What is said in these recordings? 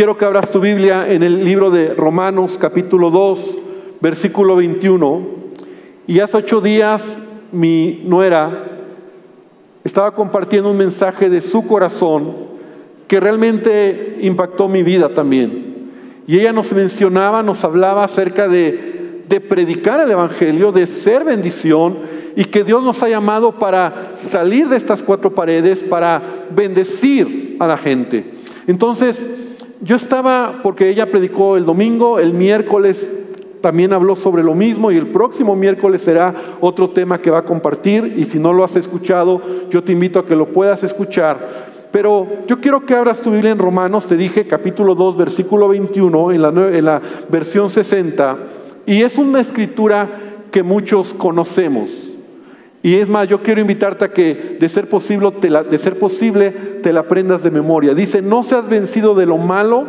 Quiero que abras tu Biblia en el libro de Romanos capítulo 2, versículo 21. Y hace ocho días mi nuera estaba compartiendo un mensaje de su corazón que realmente impactó mi vida también. Y ella nos mencionaba, nos hablaba acerca de, de predicar el Evangelio, de ser bendición y que Dios nos ha llamado para salir de estas cuatro paredes, para bendecir a la gente. Entonces, yo estaba, porque ella predicó el domingo, el miércoles también habló sobre lo mismo y el próximo miércoles será otro tema que va a compartir y si no lo has escuchado, yo te invito a que lo puedas escuchar. Pero yo quiero que abras tu Biblia en Romanos, te dije capítulo 2, versículo 21, en la, en la versión 60, y es una escritura que muchos conocemos. Y es más, yo quiero invitarte a que de ser posible te la, de ser posible te la aprendas de memoria. Dice, no seas vencido de lo malo,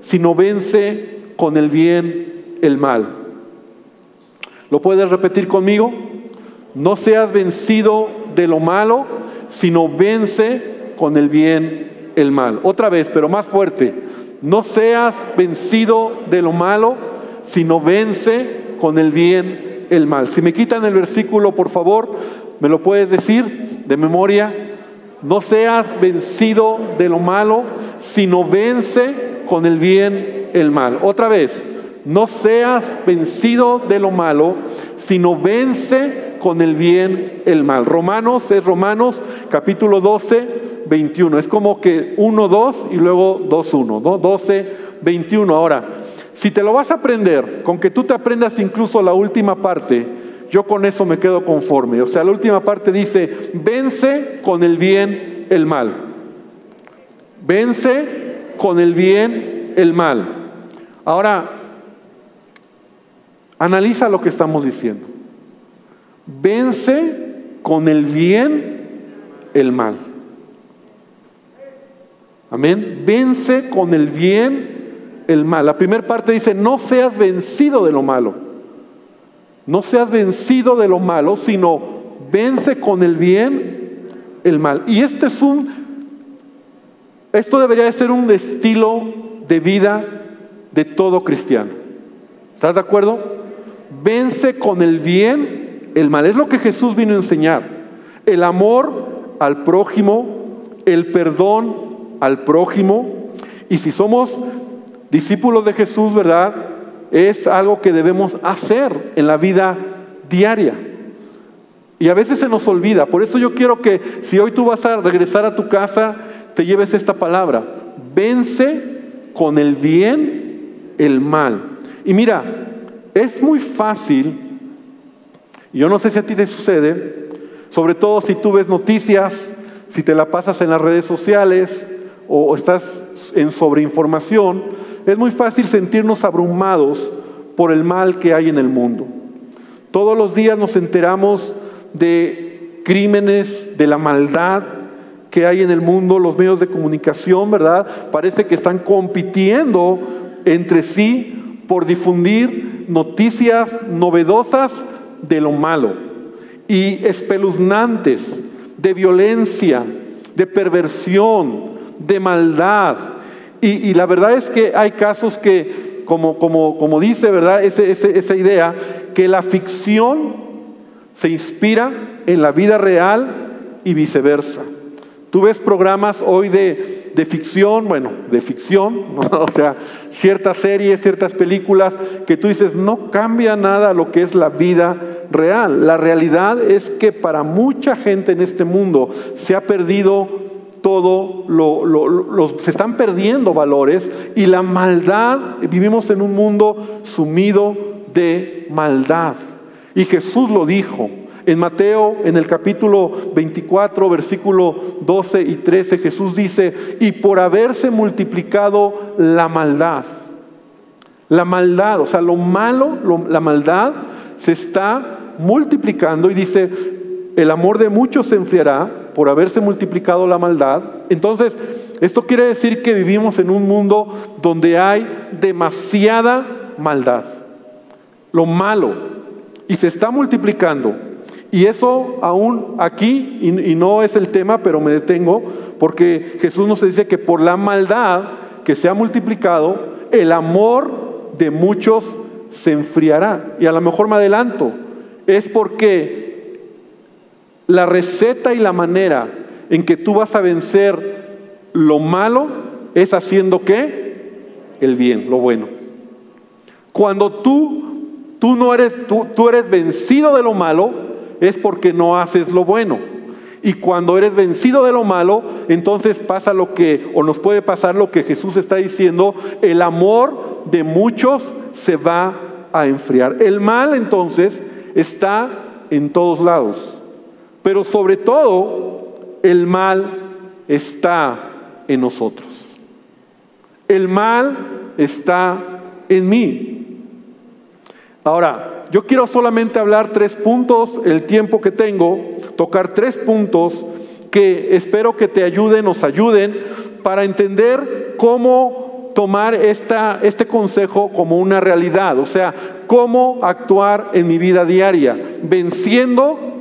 sino vence con el bien el mal. ¿Lo puedes repetir conmigo? No seas vencido de lo malo, sino vence con el bien el mal. Otra vez, pero más fuerte. No seas vencido de lo malo, sino vence con el bien el mal. Si me quitan el versículo, por favor, me lo puedes decir de memoria. No seas vencido de lo malo, sino vence con el bien el mal. Otra vez, no seas vencido de lo malo, sino vence con el bien el mal. Romanos es Romanos capítulo 12, 21. Es como que 1, 2 y luego 2, 1, ¿no? 12, 21. Ahora, si te lo vas a aprender, con que tú te aprendas incluso la última parte, yo con eso me quedo conforme. O sea, la última parte dice, vence con el bien el mal. Vence con el bien el mal. Ahora, analiza lo que estamos diciendo. Vence con el bien el mal. Amén. Vence con el bien el mal. La primera parte dice, no seas vencido de lo malo. No seas vencido de lo malo, sino vence con el bien el mal. Y este es un, esto debería de ser un estilo de vida de todo cristiano. ¿Estás de acuerdo? Vence con el bien el mal. Es lo que Jesús vino a enseñar. El amor al prójimo, el perdón al prójimo. Y si somos discípulos de Jesús, ¿verdad? Es algo que debemos hacer en la vida diaria. Y a veces se nos olvida. Por eso yo quiero que si hoy tú vas a regresar a tu casa, te lleves esta palabra. Vence con el bien el mal. Y mira, es muy fácil, yo no sé si a ti te sucede, sobre todo si tú ves noticias, si te la pasas en las redes sociales o estás en sobreinformación, es muy fácil sentirnos abrumados por el mal que hay en el mundo. Todos los días nos enteramos de crímenes, de la maldad que hay en el mundo, los medios de comunicación, ¿verdad? Parece que están compitiendo entre sí por difundir noticias novedosas de lo malo y espeluznantes, de violencia, de perversión, de maldad, y, la verdad es que hay casos que, como, como, como dice, ¿verdad? esa idea, que la ficción se inspira en la vida real y viceversa. Tú ves programas hoy de, de ficción, bueno, de ficción, o sea, ciertas series, ciertas películas que tú dices, no cambia nada lo que es la vida real. La realidad es que para mucha gente en este mundo se ha perdido todo lo, se están perdiendo valores y la maldad, vivimos en un mundo sumido de maldad. Y Jesús lo dijo. En Mateo, en el capítulo 24, versículo 12 y 13, Jesús dice, y por haberse multiplicado la maldad, la maldad, o sea, lo malo, la maldad se está multiplicando y dice, el amor de muchos se enfriará por haberse multiplicado la maldad. Entonces, esto quiere decir que vivimos en un mundo donde hay demasiada maldad, lo malo, y se está multiplicando. Y eso aún aquí, y, no es el tema, pero me detengo, porque Jesús nos dice que por la maldad que se ha multiplicado, el amor de muchos se enfriará. Y a lo mejor me adelanto, es porque la receta y la manera en que tú vas a vencer lo malo es haciendo qué? El bien, lo bueno. Cuando tú, tú no eres, tú, tú eres vencido de lo malo, es porque no haces lo bueno. Y cuando eres vencido de lo malo, entonces pasa lo que, o nos puede pasar lo que Jesús está diciendo, el amor de muchos se va a enfriar. El mal entonces está en todos lados, pero sobre todo el mal está en nosotros. El mal está en mí. Ahora, yo quiero solamente hablar tres puntos, el tiempo que tengo, tocar tres puntos que espero que te ayuden, nos ayuden para entender cómo tomar esta, este consejo como una realidad, o sea, cómo actuar en mi vida diaria, venciendo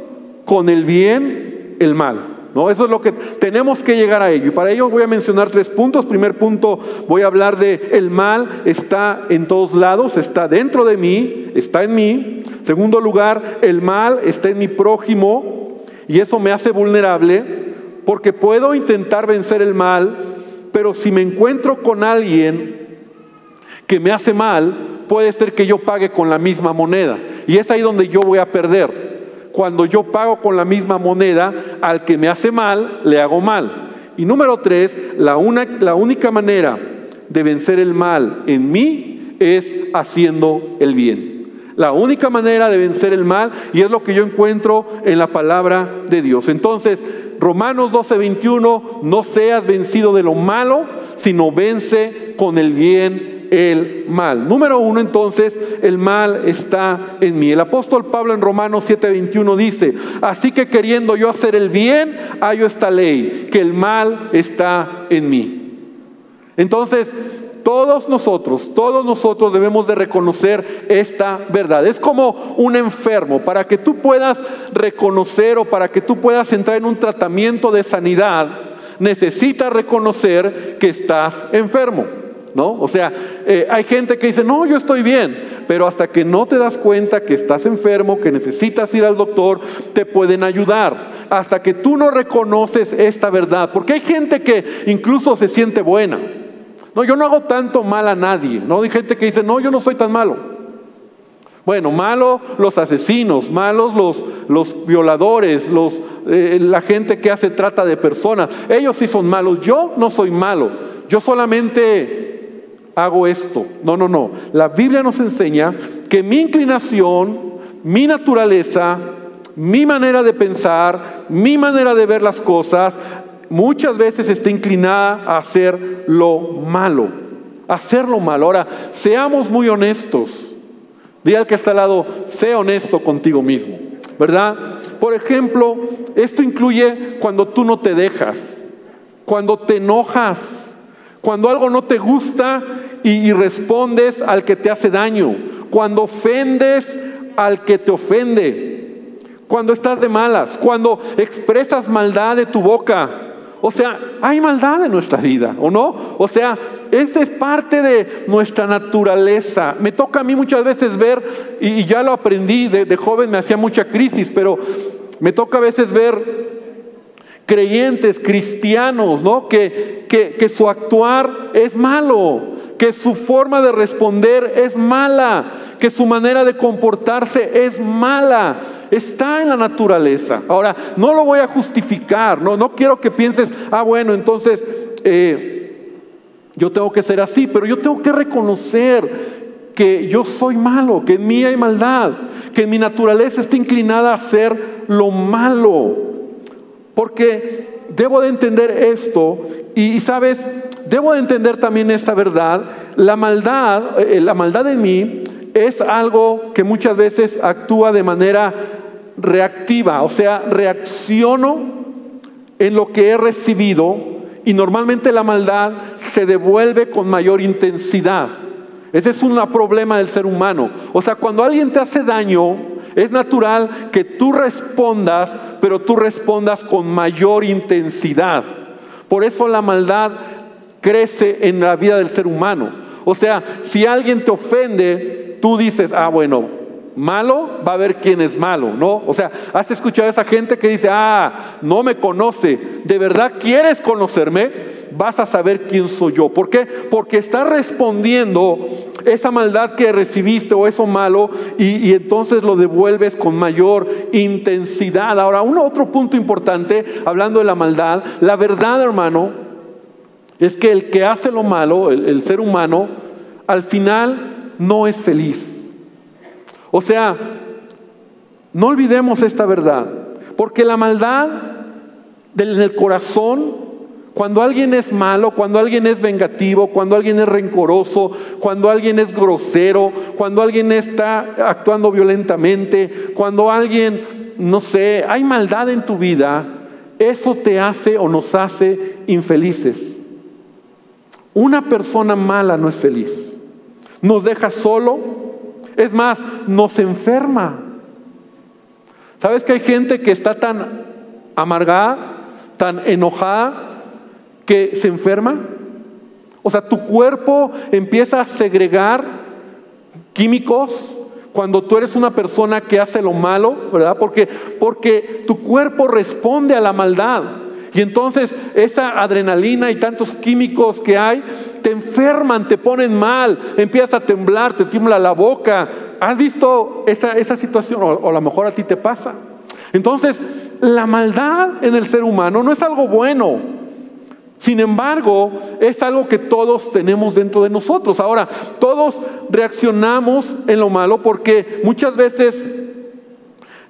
con el bien el mal. ¿No? Eso es lo que tenemos que llegar a ello. Y para ello voy a mencionar tres puntos. Primer punto, voy a hablar de el mal está en todos lados, está dentro de mí, está en mí. Segundo lugar, el mal está en mi prójimo y eso me hace vulnerable porque puedo intentar vencer el mal, pero si me encuentro con alguien que me hace mal, puede ser que yo pague con la misma moneda. Y es ahí donde yo voy a perder cuando yo pago con la misma moneda, al que me hace mal, le hago mal. Y número tres, la, la única manera de vencer el mal en mí es haciendo el bien. La única manera de vencer el mal, y es lo que yo encuentro en la palabra de Dios. Entonces, Romanos 12, 21, no seas vencido de lo malo, sino vence con el bien el mal. Número uno, entonces, el mal está en mí. El apóstol Pablo en Romanos 7:21 dice, así que queriendo yo hacer el bien, hallo esta ley, que el mal está en mí. Entonces, todos nosotros, todos nosotros debemos de reconocer esta verdad. Es como un enfermo. Para que tú puedas reconocer o para que tú puedas entrar en un tratamiento de sanidad, necesitas reconocer que estás enfermo. ¿No? O sea, eh, hay gente que dice, no, yo estoy bien, pero hasta que no te das cuenta que estás enfermo, que necesitas ir al doctor, te pueden ayudar. Hasta que tú no reconoces esta verdad, porque hay gente que incluso se siente buena. No, yo no hago tanto mal a nadie, ¿no? Hay gente que dice, no, yo no soy tan malo. Bueno, malos los asesinos, malos los, los violadores, los, eh, la gente que hace trata de personas. Ellos sí son malos. Yo no soy malo. Yo solamente hago esto. No, no, no. La Biblia nos enseña que mi inclinación, mi naturaleza, mi manera de pensar, mi manera de ver las cosas, muchas veces está inclinada a hacer lo malo. hacer lo malo. Ahora, seamos muy honestos. Dí al que está al lado, sé honesto contigo mismo. ¿Verdad? Por ejemplo, esto incluye cuando tú no te dejas, cuando te enojas, cuando algo no te gusta y, respondes al que te hace daño. Cuando ofendes al que te ofende. Cuando estás de malas. Cuando expresas maldad de tu boca. O sea, hay maldad en nuestra vida, ¿o no? O sea, esa es parte de nuestra naturaleza. Me toca a mí muchas veces ver, y, ya lo aprendí, de, de joven me hacía mucha crisis, pero me toca a veces ver creyentes, cristianos, ¿no? Que, que, que, su actuar es malo, que su forma de responder es mala, que su manera de comportarse es mala. Está en la naturaleza. Ahora, no lo voy a justificar, no, no quiero que pienses, ah, bueno, entonces eh, yo tengo que ser así, pero yo tengo que reconocer que yo soy malo, que en mí hay maldad, que mi naturaleza está inclinada a hacer lo malo. Porque debo de entender esto y, sabes, debo de entender también esta verdad. La maldad, eh, la maldad en mí es algo que muchas veces actúa de manera reactiva, o sea, reacciono en lo que he recibido y normalmente la maldad se devuelve con mayor intensidad. Ese es un problema del ser humano. O sea, cuando alguien te hace daño, es natural que tú respondas, pero tú respondas con mayor intensidad. Por eso la maldad crece en la vida del ser humano. O sea, si alguien te ofende, tú dices, ah, bueno, malo, va a ver quién es malo, ¿no? O sea, ¿has escuchado a esa gente que dice, ah, no me conoce, de verdad quieres conocerme? Vas a saber quién soy yo. ¿Por qué? Porque está respondiendo esa maldad que recibiste o eso malo y, entonces lo devuelves con mayor intensidad. Ahora, un otro punto importante, hablando de la maldad, la verdad, hermano, es que el que hace lo malo, el ser humano, al final no es feliz. O sea, no olvidemos esta verdad, porque la maldad del corazón, cuando alguien es malo, cuando alguien es vengativo, cuando alguien es rencoroso, cuando alguien es grosero, cuando alguien está actuando violentamente, cuando alguien, no sé, hay maldad en tu vida, eso te hace o nos hace infelices. Una persona mala no es feliz. Nos deja solo, es más, nos enferma. ¿Sabes que hay gente que está tan amargada, tan enojada, que se enferma? O sea, tu cuerpo empieza a segregar químicos cuando tú eres una persona que hace lo malo, ¿verdad? Porque, porque tu cuerpo responde a la maldad. Y entonces esa adrenalina y tantos químicos que hay te enferman, te ponen mal, empiezas a temblar, te tiembla la boca. ¿Has visto esa, situación? O, o a lo mejor a ti te pasa. Entonces, la maldad en el ser humano no es algo bueno. Sin embargo, es algo que todos tenemos dentro de nosotros. Ahora, todos reaccionamos en lo malo porque muchas veces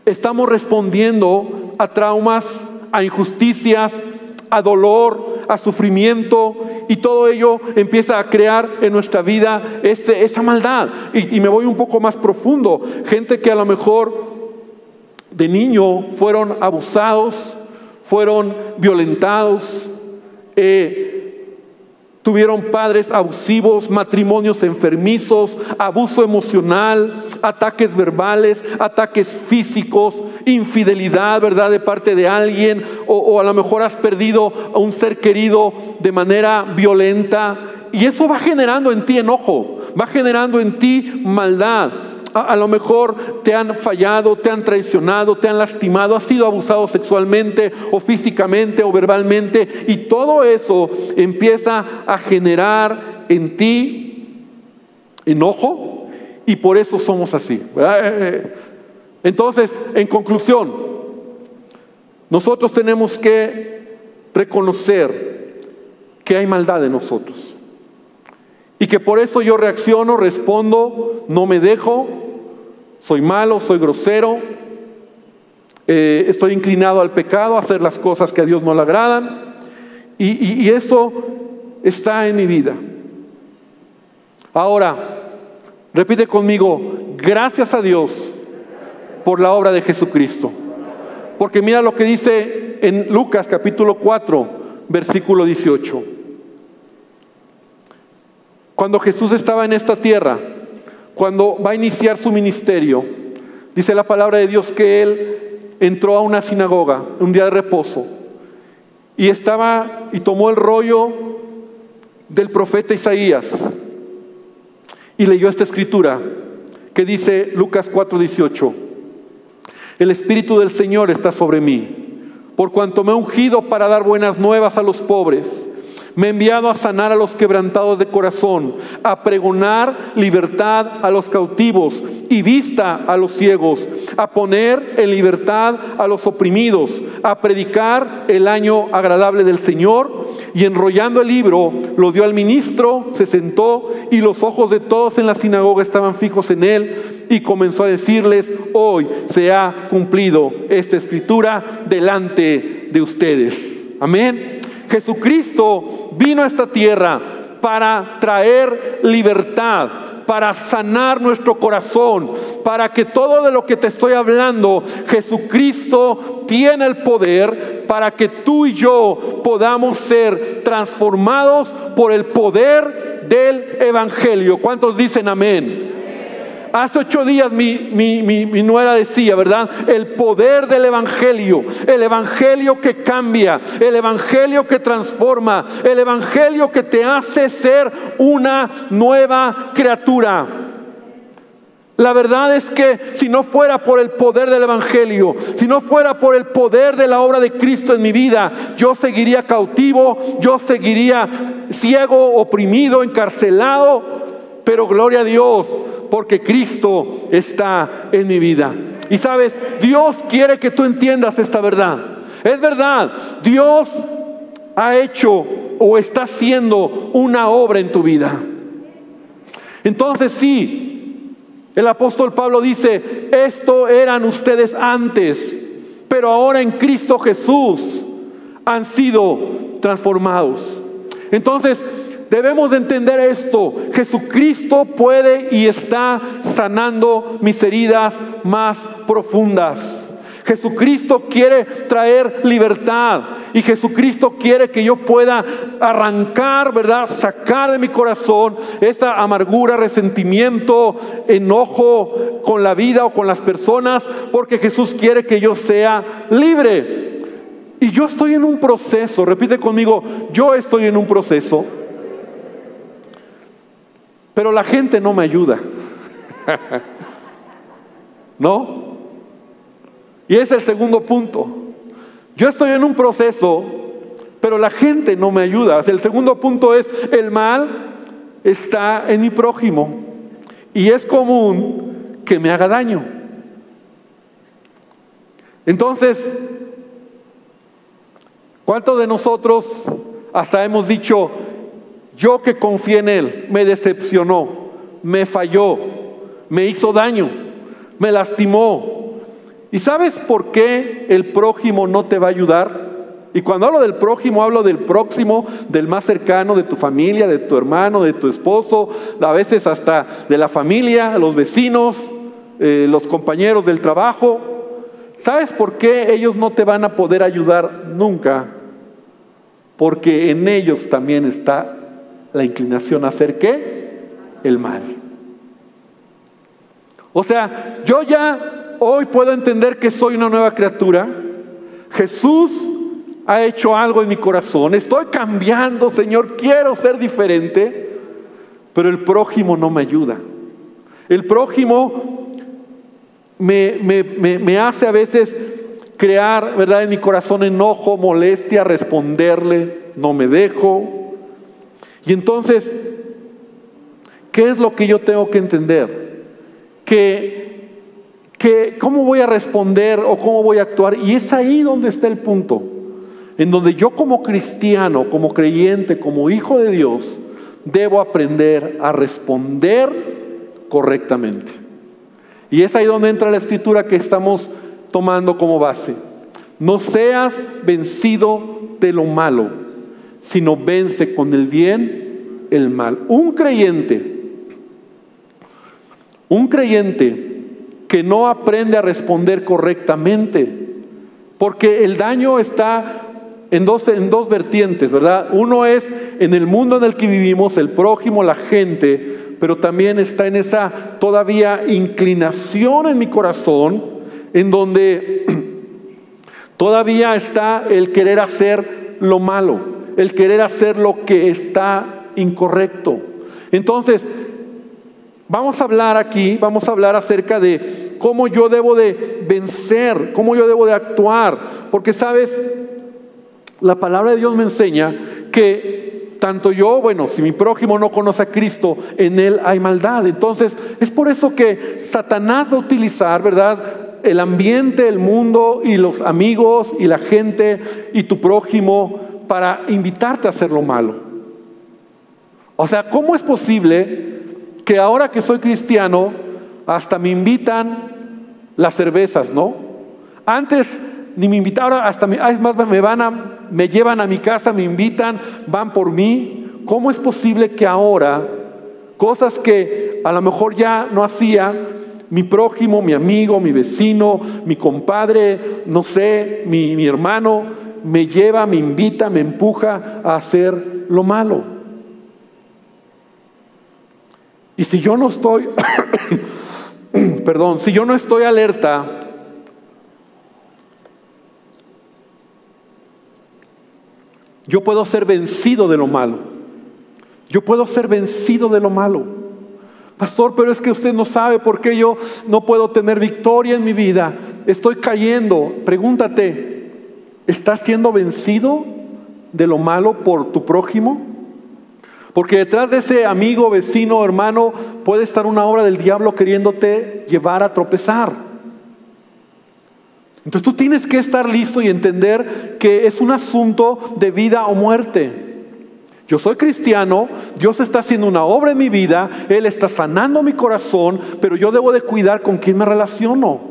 estamos respondiendo a traumas a injusticias, a dolor, a sufrimiento, y todo ello empieza a crear en nuestra vida esa maldad. Y, me voy un poco más profundo. Gente que a lo mejor de niño fueron abusados, fueron violentados, eh, Tuvieron padres abusivos, matrimonios enfermizos, abuso emocional, ataques verbales, ataques físicos, infidelidad, ¿verdad? De parte de alguien, o, o, a lo mejor has perdido a un ser querido de manera violenta. Y eso va generando en ti enojo, va generando en ti maldad a, lo mejor te han fallado, te han traicionado, te han lastimado, has sido abusado sexualmente o físicamente o verbalmente y todo eso empieza a generar en ti enojo y por eso somos así. Eh, eh, entonces, en conclusión, nosotros tenemos que reconocer que hay maldad en nosotros. Y que por eso yo reacciono, respondo, no me dejo, soy malo, soy grosero, eh, estoy inclinado al pecado, a hacer las cosas que a Dios no le agradan. Y, eso está en mi vida. Ahora, repite conmigo, gracias a Dios por la obra de Jesucristo. Porque mira lo que dice en Lucas capítulo 4, versículo 18. Cuando Jesús estaba en esta tierra, cuando va a iniciar su ministerio, dice la palabra de Dios que él entró a una sinagoga un día de reposo y estaba y tomó el rollo del profeta Isaías y leyó esta escritura que dice Lucas 4:18, el Espíritu del Señor está sobre mí, por cuanto me ha ungido para dar buenas nuevas a los pobres me ha enviado a sanar a los quebrantados de corazón, a pregonar libertad a los cautivos y vista a los ciegos, a poner en libertad a los oprimidos, a predicar el año agradable del Señor. Y enrollando el libro, lo dio al ministro, se sentó y los ojos de todos en la sinagoga estaban fijos en él y comenzó a decirles, hoy se ha cumplido esta escritura delante de ustedes. Amén. Jesucristo vino a esta tierra para traer libertad, para sanar nuestro corazón, para que todo de lo que te estoy hablando, Jesucristo tiene el poder para que tú y yo podamos ser transformados por el poder del Evangelio. ¿Cuántos dicen amén? Hace ocho días mi, nuera decía, ¿verdad? El poder del Evangelio, el Evangelio que cambia, el Evangelio que transforma, el Evangelio que te hace ser una nueva criatura. La verdad es que si no fuera por el poder del Evangelio, si no fuera por el poder de la obra de Cristo en mi vida, yo seguiría cautivo, yo seguiría ciego, oprimido, encarcelado. Pero gloria a Dios, porque Cristo está en mi vida. Y sabes, Dios quiere que tú entiendas esta verdad. Es verdad, Dios ha hecho o está haciendo una obra en tu vida. Entonces sí, el apóstol Pablo dice, esto eran ustedes antes, pero ahora en Cristo Jesús han sido transformados. Entonces, debemos entender esto. Jesucristo puede y está sanando mis heridas más profundas. Jesucristo quiere traer libertad y Jesucristo quiere que yo pueda arrancar, ¿verdad? Sacar de mi corazón esa amargura, resentimiento, enojo con la vida o con las personas, porque Jesús quiere que yo sea libre. Y yo estoy en un proceso, repite conmigo, yo estoy en un proceso, pero la gente no me ayuda. ¿No? Y es el segundo punto. Yo estoy en un proceso, pero la gente no me ayuda. El segundo punto es, el mal está en mi prójimo y es común que me haga daño. Entonces, ¿cuántos de nosotros hasta hemos dicho, yo que confié en Él, me decepcionó, me falló, me hizo daño, me lastimó, ¿Y sabes por qué el prójimo no te va a ayudar? Y cuando hablo del prójimo, hablo del próximo, del más cercano, de tu familia, de tu hermano, de tu esposo, a veces hasta de la familia, los vecinos, eh, los compañeros del trabajo. ¿Sabes por qué ellos no te van a poder ayudar nunca? Porque en ellos también está la inclinación a hacer qué? El mal. O sea, yo ya hoy puedo entender que soy una nueva criatura. Jesús ha hecho algo en mi corazón. Estoy cambiando, Señor. Quiero ser diferente. Pero el prójimo no me ayuda. El prójimo me, me hace a veces crear, ¿verdad? En mi corazón enojo, molestia, responderle. No me dejo. Y entonces, ¿qué es lo que yo tengo que entender? Que cómo voy a responder o cómo voy a actuar. Y es ahí donde está el punto, en donde yo como cristiano, como creyente, como hijo de Dios, debo aprender a responder correctamente. Y es ahí donde entra la escritura que estamos tomando como base. No seas vencido de lo malo, sino vence con el bien el mal. Un creyente, un creyente que no aprende a responder correctamente, porque el daño está en dos, en dos vertientes, ¿verdad? Uno es en el mundo en el que vivimos, el prójimo, la gente, pero también está en esa todavía inclinación en mi corazón, en donde todavía está el querer hacer lo malo, el querer hacer lo que está incorrecto. Entonces, Vamos a hablar aquí, vamos a hablar acerca de cómo yo debo de vencer, cómo yo debo de actuar, porque sabes, la palabra de Dios me enseña que tanto yo, bueno, si mi prójimo no conoce a Cristo, en él hay maldad. Entonces, es por eso que Satanás va a utilizar, ¿verdad? El ambiente, el mundo y los amigos y la gente y tu prójimo para invitarte a hacer lo malo. O sea, ¿cómo es posible que ahora que soy cristiano, hasta me invitan las cervezas, ¿no? Antes ni me invitaban, hasta me, más, me van a, me llevan a mi casa, me invitan, van por mí. ¿Cómo es posible que ahora cosas que a lo mejor ya no hacía mi prójimo, mi amigo, mi vecino, mi compadre, no sé, mi, mi hermano, me lleva, me invita, me empuja a hacer lo malo? Y si yo no estoy perdón, si yo no estoy alerta, yo puedo ser vencido de lo malo. Yo puedo ser vencido de lo malo. Pastor, pero es que usted no sabe por qué yo no puedo tener victoria en mi vida. Estoy cayendo. Pregúntate, ¿estás siendo vencido de lo malo por tu prójimo? Porque detrás de ese amigo, vecino, hermano, puede estar una obra del diablo queriéndote llevar a tropezar. Entonces tú tienes que estar listo y entender que es un asunto de vida o muerte. Yo soy cristiano, Dios está haciendo una obra en mi vida, Él está sanando mi corazón, pero yo debo de cuidar con quién me relaciono.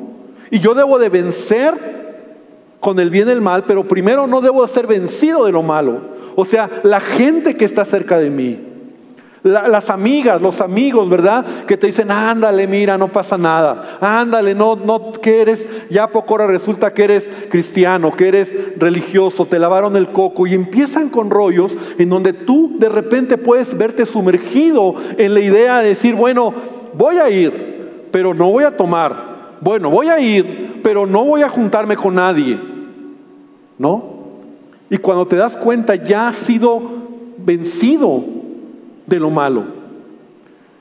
Y yo debo de vencer con el bien y el mal, pero primero no debo de ser vencido de lo malo. O sea, la gente que está cerca de mí las amigas, los amigos, ¿verdad? Que te dicen, ándale, mira, no pasa nada. Ándale, no, no, que eres, ya poco ahora resulta que eres cristiano, que eres religioso, te lavaron el coco y empiezan con rollos en donde tú de repente puedes verte sumergido en la idea de decir, bueno, voy a ir, pero no voy a tomar. Bueno, voy a ir, pero no voy a juntarme con nadie. ¿No? Y cuando te das cuenta ya has sido vencido de lo malo.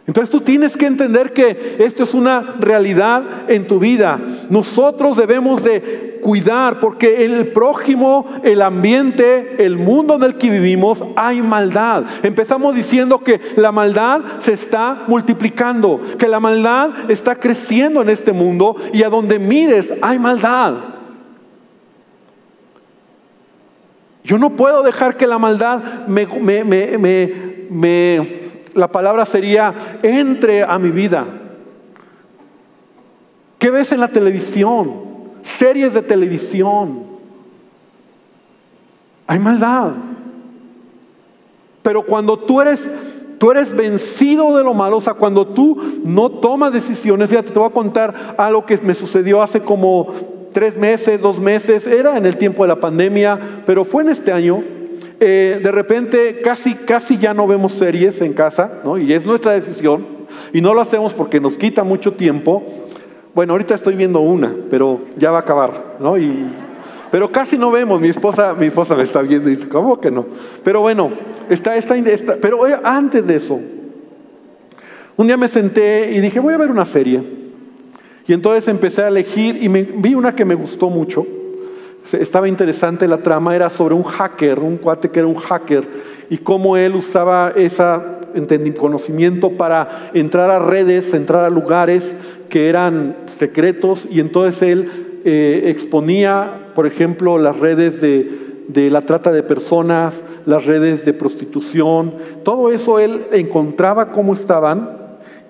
Entonces tú tienes que entender que esto es una realidad en tu vida. Nosotros debemos de cuidar porque el prójimo, el ambiente, el mundo en el que vivimos, hay maldad. Empezamos diciendo que la maldad se está multiplicando, que la maldad está creciendo en este mundo y a donde mires hay maldad. Yo no puedo dejar que la maldad me, me, me me, la palabra sería, entre a mi vida. ¿Qué ves en la televisión? Series de televisión. Hay maldad. Pero cuando tú eres, tú eres vencido de lo malo, o sea, cuando tú no tomas decisiones, fíjate, te voy a contar algo que me sucedió hace como tres meses, dos meses, era en el tiempo de la pandemia, pero fue en este año. Eh, de repente casi, casi ya no vemos series en casa, ¿no? y es nuestra decisión, y no lo hacemos porque nos quita mucho tiempo. Bueno, ahorita estoy viendo una, pero ya va a acabar, ¿no? Y, pero casi no vemos, mi esposa, mi esposa me está viendo y dice, ¿cómo que no? Pero bueno, está, está, está pero antes de eso, un día me senté y dije, voy a ver una serie. Y entonces empecé a elegir y vi una que me gustó mucho. Estaba interesante la trama, era sobre un hacker, un cuate que era un hacker, y cómo él usaba ese conocimiento para entrar a redes, entrar a lugares que eran secretos, y entonces él eh, exponía, por ejemplo, las redes de, de la trata de personas, las redes de prostitución, todo eso él encontraba cómo estaban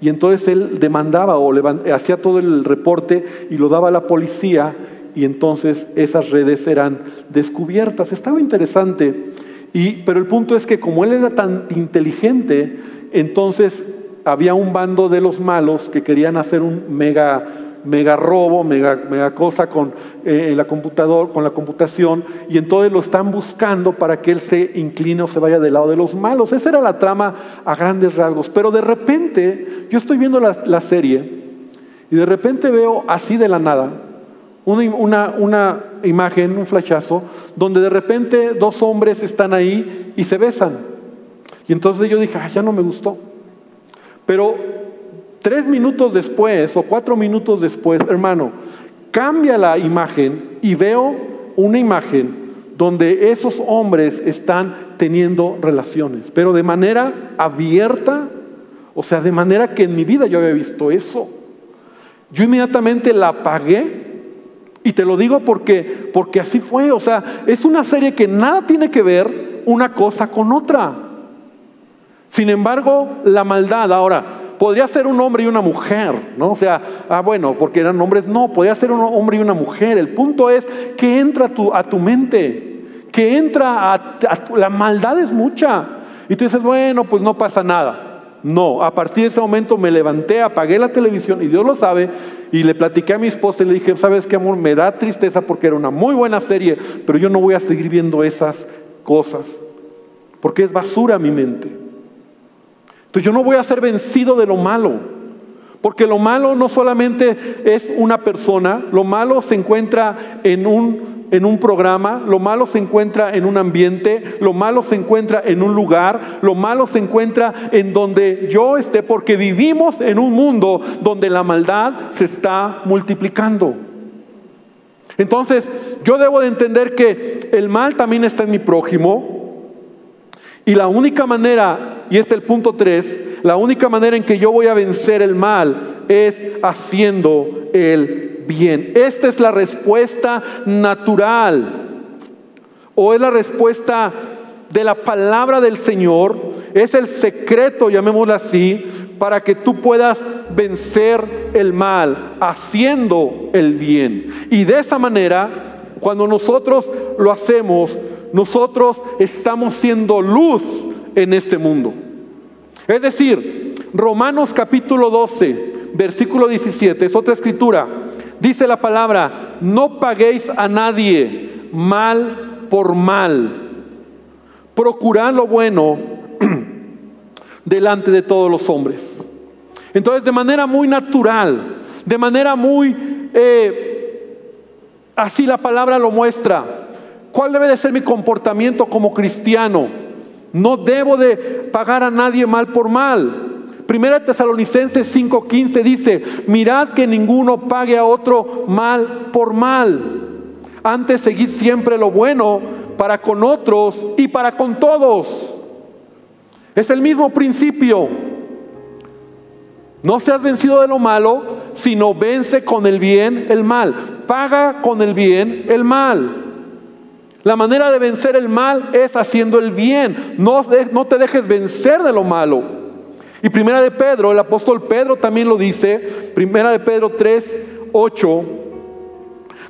y entonces él demandaba o hacía todo el reporte y lo daba a la policía y entonces esas redes eran descubiertas. Estaba interesante, y, pero el punto es que como él era tan inteligente, entonces había un bando de los malos que querían hacer un mega, mega robo, mega, mega cosa con eh, la computador, con la computación, y entonces lo están buscando para que él se incline o se vaya del lado de los malos. Esa era la trama a grandes rasgos. Pero de repente, yo estoy viendo la, serie y de repente veo así de la nada una, una, imagen, un flachazo, donde de repente dos hombres están ahí y se besan. Y entonces yo dije, ya no me gustó. Pero tres minutos después o cuatro minutos después, hermano, cambia la imagen y veo una imagen donde esos hombres están teniendo relaciones, pero de manera abierta, o sea, de manera que en mi vida yo había visto eso. Yo inmediatamente la apagué y te lo digo porque, porque así fue. O sea, es una serie que nada tiene que ver una cosa con otra. Sin embargo, la maldad, ahora, podría ser un hombre y una mujer, ¿no? O sea, ah, bueno, porque eran hombres, no, podría ser un hombre y una mujer. El punto es que entra a tu, a tu mente, que entra a, la maldad es mucha. Y tú dices, bueno, pues no pasa nada. No, a partir de ese momento me levanté, apagué la televisión y Dios lo sabe y le platiqué a mi esposa y le dije, ¿sabes qué amor? Me da tristeza porque era una muy buena serie, pero yo no voy a seguir viendo esas cosas porque es basura mi mente. Entonces yo no voy a ser vencido de lo malo Porque lo malo no solamente es una persona, lo malo se encuentra en un, en un programa, lo malo se encuentra en un ambiente, lo malo se encuentra en un lugar, lo malo se encuentra en donde yo esté, porque vivimos en un mundo donde la maldad se está multiplicando. Entonces, yo debo de entender que el mal también está en mi prójimo y la única manera, y este es el punto 3, la única manera en que yo voy a vencer el mal es haciendo el bien. Esta es la respuesta natural o es la respuesta de la palabra del Señor, es el secreto, llamémoslo así, para que tú puedas vencer el mal haciendo el bien. Y de esa manera, cuando nosotros lo hacemos, nosotros estamos siendo luz en este mundo. Es decir, Romanos capítulo 12, versículo 17, es otra escritura. Dice la palabra, no paguéis a nadie mal por mal. Procurad lo bueno delante de todos los hombres. Entonces, de manera muy natural, de manera muy, eh, así la palabra lo muestra, ¿cuál debe de ser mi comportamiento como cristiano? No debo de pagar a nadie mal por mal. Primera Tesalonicenses 5:15 dice, mirad que ninguno pague a otro mal por mal. Antes seguid siempre lo bueno para con otros y para con todos. Es el mismo principio. No seas vencido de lo malo, sino vence con el bien el mal. Paga con el bien el mal. La manera de vencer el mal es haciendo el bien. No, te dejes vencer de lo malo. Y primera de Pedro, el apóstol Pedro también lo dice, primera de Pedro 3, 8.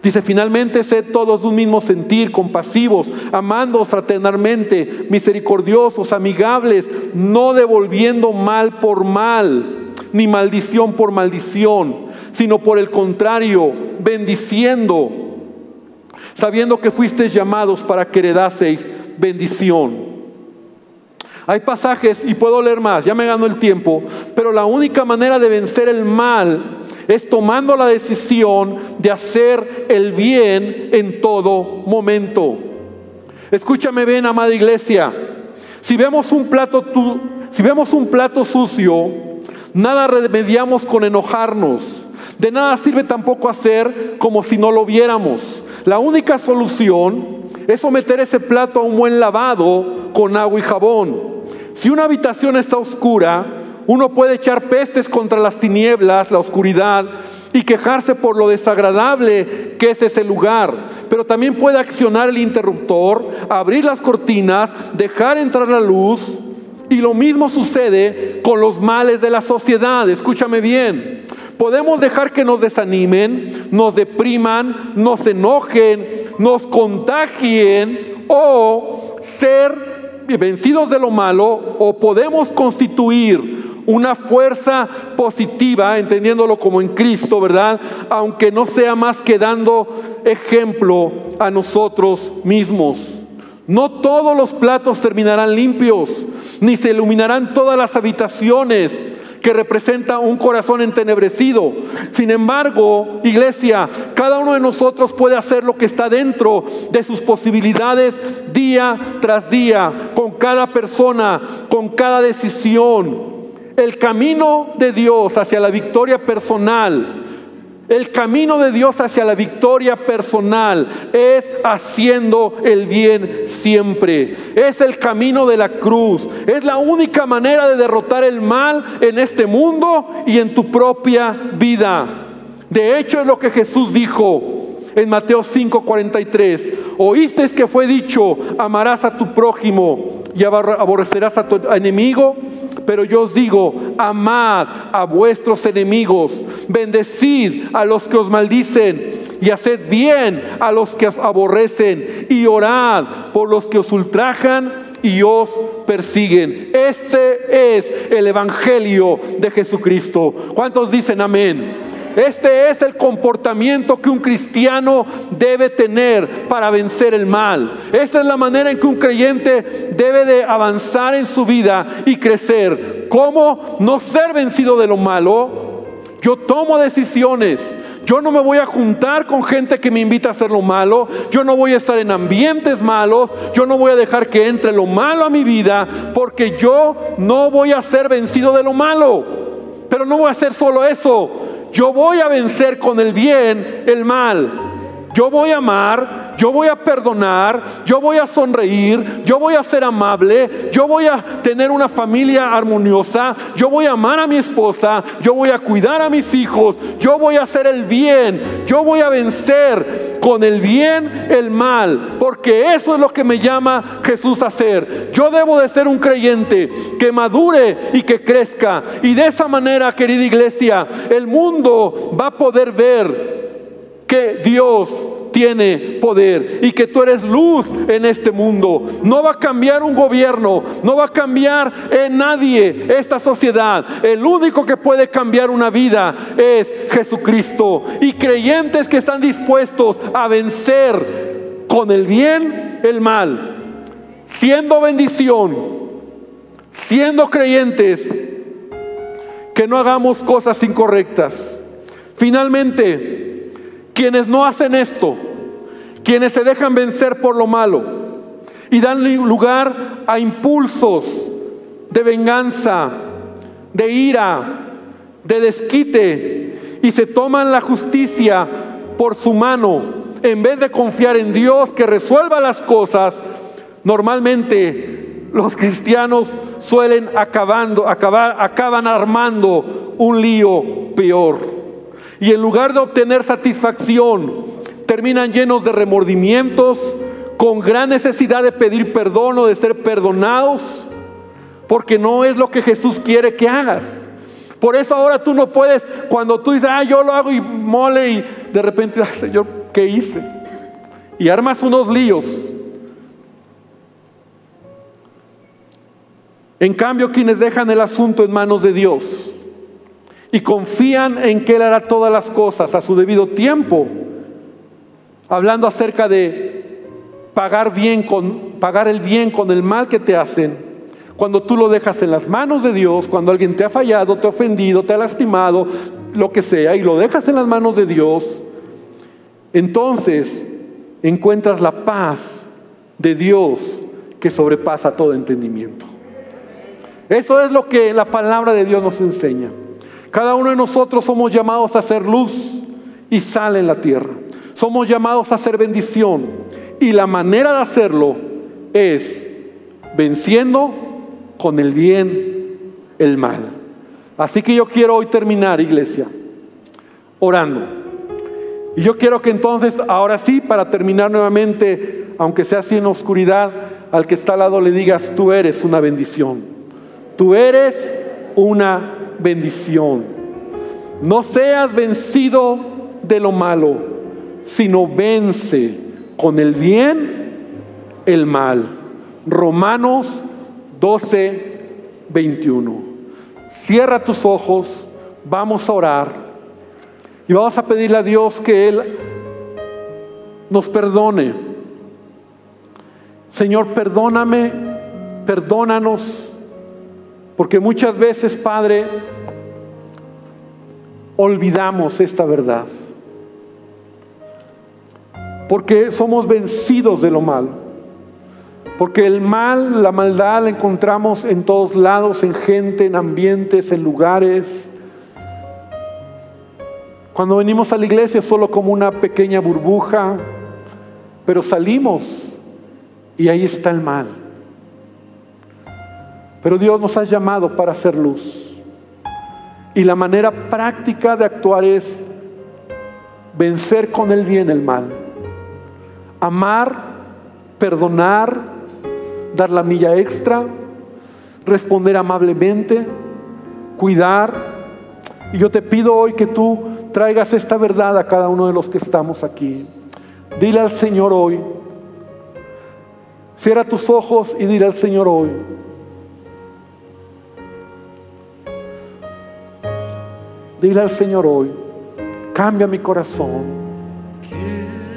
Dice, finalmente sed todos de un mismo sentir, compasivos, amándoos fraternalmente, misericordiosos, amigables, no devolviendo mal por mal, ni maldición por maldición, sino por el contrario, bendiciendo sabiendo que fuisteis llamados para que heredaseis bendición. Hay pasajes, y puedo leer más, ya me gano el tiempo, pero la única manera de vencer el mal es tomando la decisión de hacer el bien en todo momento. Escúchame bien, amada iglesia. Si vemos un plato, si vemos un plato sucio, nada remediamos con enojarnos. De nada sirve tampoco hacer como si no lo viéramos. La única solución es someter ese plato a un buen lavado con agua y jabón. Si una habitación está oscura, uno puede echar pestes contra las tinieblas, la oscuridad, y quejarse por lo desagradable que es ese lugar. Pero también puede accionar el interruptor, abrir las cortinas, dejar entrar la luz. Y lo mismo sucede con los males de la sociedad. Escúchame bien. Podemos dejar que nos desanimen, nos depriman, nos enojen, nos contagien o ser vencidos de lo malo o podemos constituir una fuerza positiva, entendiéndolo como en Cristo, ¿verdad? Aunque no sea más que dando ejemplo a nosotros mismos. No todos los platos terminarán limpios, ni se iluminarán todas las habitaciones que representa un corazón entenebrecido. Sin embargo, iglesia, cada uno de nosotros puede hacer lo que está dentro de sus posibilidades día tras día, con cada persona, con cada decisión. El camino de Dios hacia la victoria personal el camino de Dios hacia la victoria personal es haciendo el bien siempre. Es el camino de la cruz. Es la única manera de derrotar el mal en este mundo y en tu propia vida. De hecho es lo que Jesús dijo en Mateo 5:43. Oísteis que fue dicho, amarás a tu prójimo y aborrecerás a tu enemigo. Pero yo os digo, amad a vuestros enemigos, bendecid a los que os maldicen y haced bien a los que os aborrecen y orad por los que os ultrajan y os persiguen. Este es el Evangelio de Jesucristo. ¿Cuántos dicen amén? Este es el comportamiento que un cristiano debe tener para vencer el mal. Esta es la manera en que un creyente debe de avanzar en su vida y crecer. ¿Cómo no ser vencido de lo malo? Yo tomo decisiones. Yo no me voy a juntar con gente que me invita a hacer lo malo. Yo no voy a estar en ambientes malos. Yo no voy a dejar que entre lo malo a mi vida porque yo no voy a ser vencido de lo malo. Pero no voy a hacer solo eso. Yo voy a vencer con el bien el mal. Yo voy a amar, yo voy a perdonar, yo voy a sonreír, yo voy a ser amable, yo voy a tener una familia armoniosa, yo voy a amar a mi esposa, yo voy a cuidar a mis hijos, yo voy a hacer el bien, yo voy a vencer con el bien el mal, porque eso es lo que me llama Jesús a hacer. Yo debo de ser un creyente que madure y que crezca. Y de esa manera, querida iglesia, el mundo va a poder ver que Dios tiene poder y que tú eres luz en este mundo. No va a cambiar un gobierno, no va a cambiar en nadie esta sociedad. El único que puede cambiar una vida es Jesucristo. Y creyentes que están dispuestos a vencer con el bien el mal, siendo bendición, siendo creyentes, que no hagamos cosas incorrectas. Finalmente, quienes no hacen esto, quienes se dejan vencer por lo malo y dan lugar a impulsos de venganza, de ira, de desquite y se toman la justicia por su mano en vez de confiar en Dios que resuelva las cosas, normalmente los cristianos suelen acabando, acabar, acaban armando un lío peor. Y en lugar de obtener satisfacción, terminan llenos de remordimientos, con gran necesidad de pedir perdón o de ser perdonados, porque no es lo que Jesús quiere que hagas. Por eso ahora tú no puedes, cuando tú dices, ah, yo lo hago y mole, y de repente, ah, Señor, ¿qué hice? Y armas unos líos. En cambio, quienes dejan el asunto en manos de Dios, y confían en que Él hará todas las cosas a su debido tiempo, hablando acerca de pagar bien con pagar el bien con el mal que te hacen. Cuando tú lo dejas en las manos de Dios, cuando alguien te ha fallado, te ha ofendido, te ha lastimado, lo que sea, y lo dejas en las manos de Dios, entonces encuentras la paz de Dios que sobrepasa todo entendimiento. Eso es lo que la palabra de Dios nos enseña. Cada uno de nosotros somos llamados a ser luz y sal en la tierra. Somos llamados a ser bendición. Y la manera de hacerlo es venciendo con el bien el mal. Así que yo quiero hoy terminar, iglesia, orando. Y yo quiero que entonces, ahora sí, para terminar nuevamente, aunque sea así en oscuridad, al que está al lado le digas, tú eres una bendición. Tú eres una bendición. No seas vencido de lo malo, sino vence con el bien el mal. Romanos 12, 21. Cierra tus ojos, vamos a orar y vamos a pedirle a Dios que Él nos perdone. Señor, perdóname, perdónanos porque muchas veces, Padre, olvidamos esta verdad. Porque somos vencidos de lo malo. Porque el mal, la maldad la encontramos en todos lados, en gente, en ambientes, en lugares. Cuando venimos a la iglesia es solo como una pequeña burbuja, pero salimos y ahí está el mal. Pero Dios nos ha llamado para hacer luz. Y la manera práctica de actuar es vencer con el bien el mal. Amar, perdonar, dar la milla extra, responder amablemente, cuidar. Y yo te pido hoy que tú traigas esta verdad a cada uno de los que estamos aquí. Dile al Señor hoy. Cierra tus ojos y dile al Señor hoy. Dile al Señor hoy, cambia mi corazón. Quiero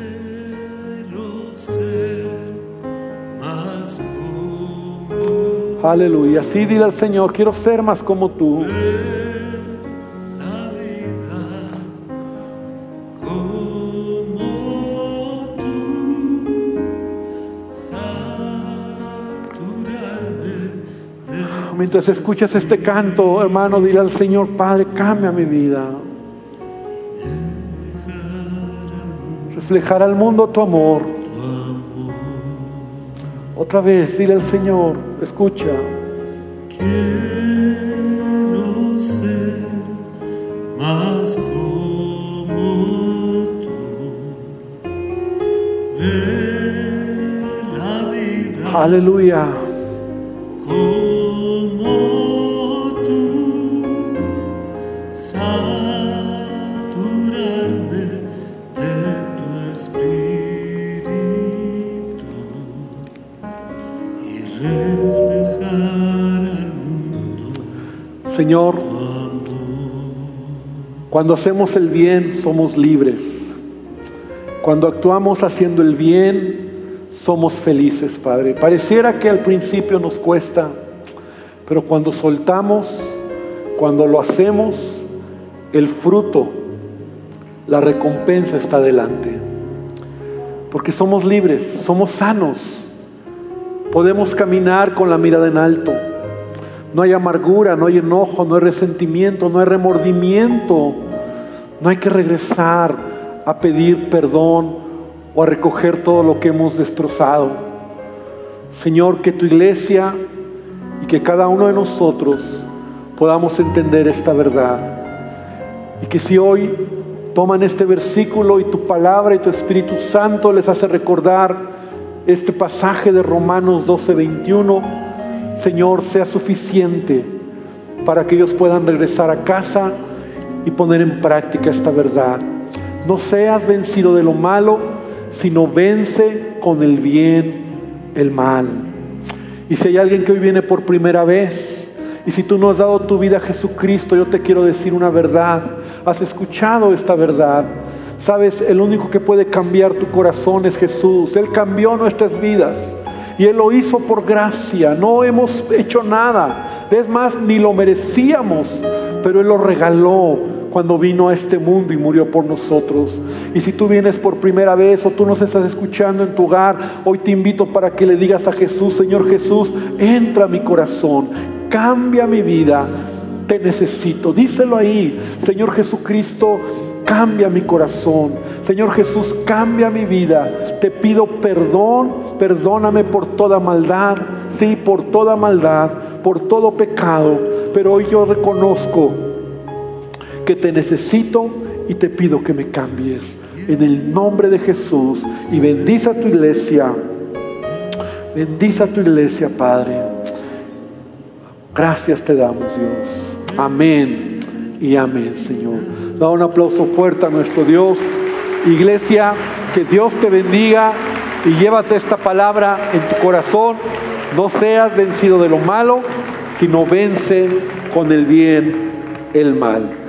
ser más como Aleluya. Sí, dile al Señor, quiero ser más como tú. Mientras escuchas este canto, hermano, dile al Señor, Padre, cambia mi vida. Reflejar al mundo tu amor. Otra vez, dile al Señor, escucha. Quiero ser más como tú, ver la vida Aleluya. Señor, cuando hacemos el bien somos libres. Cuando actuamos haciendo el bien somos felices, Padre. Pareciera que al principio nos cuesta, pero cuando soltamos, cuando lo hacemos, el fruto, la recompensa está delante. Porque somos libres, somos sanos. Podemos caminar con la mirada en alto. No hay amargura, no hay enojo, no hay resentimiento, no hay remordimiento. No hay que regresar a pedir perdón o a recoger todo lo que hemos destrozado. Señor, que tu iglesia y que cada uno de nosotros podamos entender esta verdad. Y que si hoy toman este versículo y tu palabra y tu Espíritu Santo les hace recordar este pasaje de Romanos 12, 21, Señor, sea suficiente para que ellos puedan regresar a casa y poner en práctica esta verdad. No seas vencido de lo malo, sino vence con el bien el mal. Y si hay alguien que hoy viene por primera vez, y si tú no has dado tu vida a Jesucristo, yo te quiero decir una verdad. Has escuchado esta verdad. Sabes, el único que puede cambiar tu corazón es Jesús. Él cambió nuestras vidas. Y Él lo hizo por gracia. No hemos hecho nada. Es más, ni lo merecíamos. Pero Él lo regaló cuando vino a este mundo y murió por nosotros. Y si tú vienes por primera vez o tú nos estás escuchando en tu hogar, hoy te invito para que le digas a Jesús, Señor Jesús, entra a mi corazón, cambia mi vida, te necesito. Díselo ahí, Señor Jesucristo, cambia mi corazón. Señor Jesús, cambia mi vida. Te pido perdón, perdóname por toda maldad, sí, por toda maldad, por todo pecado. Pero hoy yo reconozco que te necesito y te pido que me cambies. En el nombre de Jesús. Y bendice a tu iglesia. Bendice a tu iglesia, Padre. Gracias te damos, Dios. Amén y amén, Señor. Da un aplauso fuerte a nuestro Dios. Iglesia, que Dios te bendiga y llévate esta palabra en tu corazón. No seas vencido de lo malo, sino vence con el bien el mal.